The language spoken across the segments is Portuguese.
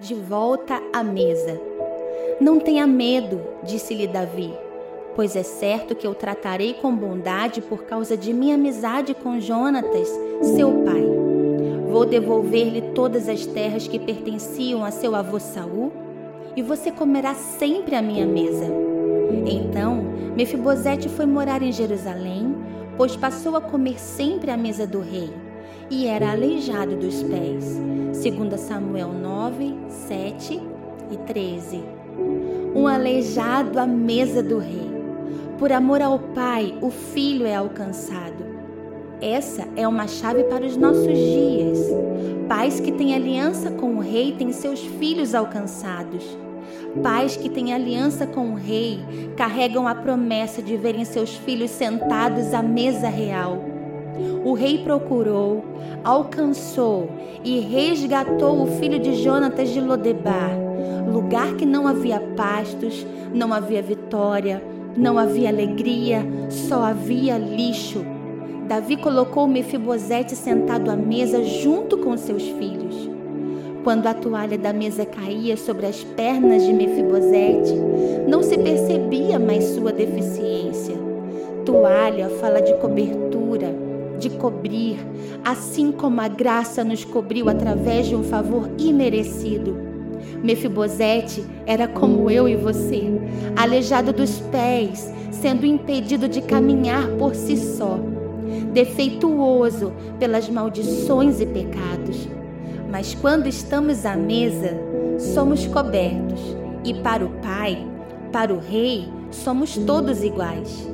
de volta à mesa. Não tenha medo, disse-lhe Davi, pois é certo que eu tratarei com bondade por causa de minha amizade com Jonatas, seu pai. Vou devolver-lhe todas as terras que pertenciam a seu avô Saul, e você comerá sempre à minha mesa. Então, Mefibosete foi morar em Jerusalém, pois passou a comer sempre à mesa do rei, e era aleijado dos pés. 2 Samuel 9, 7 e 13. Um aleijado à mesa do rei. Por amor ao pai, o filho é alcançado. Essa é uma chave para os nossos dias. Pais que têm aliança com o rei têm seus filhos alcançados. Pais que têm aliança com o rei carregam a promessa de verem seus filhos sentados à mesa real. O rei procurou, alcançou e resgatou o filho de Jonatas de Lodebar, lugar que não havia pastos, não havia vitória, não havia alegria, só havia lixo. Davi colocou Mefibosete sentado à mesa junto com seus filhos. Quando a toalha da mesa caía sobre as pernas de Mefibosete, não se percebia mais sua deficiência. Toalha fala de cobertura, de cobrir, assim como a graça nos cobriu através de um favor imerecido. Mefibosete era como eu e você, aleijado dos pés, sendo impedido de caminhar por si só, defeituoso pelas maldições e pecados. Mas quando estamos à mesa, somos cobertos, e para o Pai, para o Rei, somos todos iguais.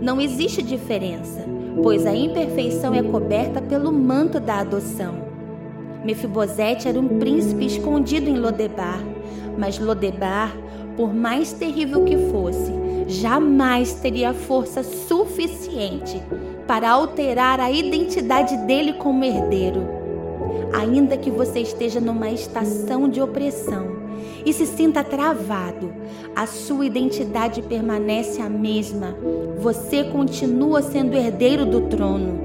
Não existe diferença, pois a imperfeição é coberta pelo manto da adoção. Mefibosete era um príncipe escondido em Lodebar, mas Lodebar, por mais terrível que fosse, jamais teria força suficiente para alterar a identidade dele como herdeiro ainda que você esteja numa estação de opressão e se sinta travado, a sua identidade permanece a mesma. Você continua sendo herdeiro do trono.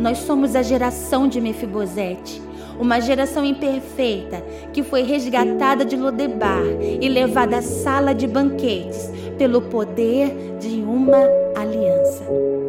Nós somos a geração de Mefibosete, uma geração imperfeita que foi resgatada de Lodebar e levada à sala de banquetes pelo poder de uma aliança.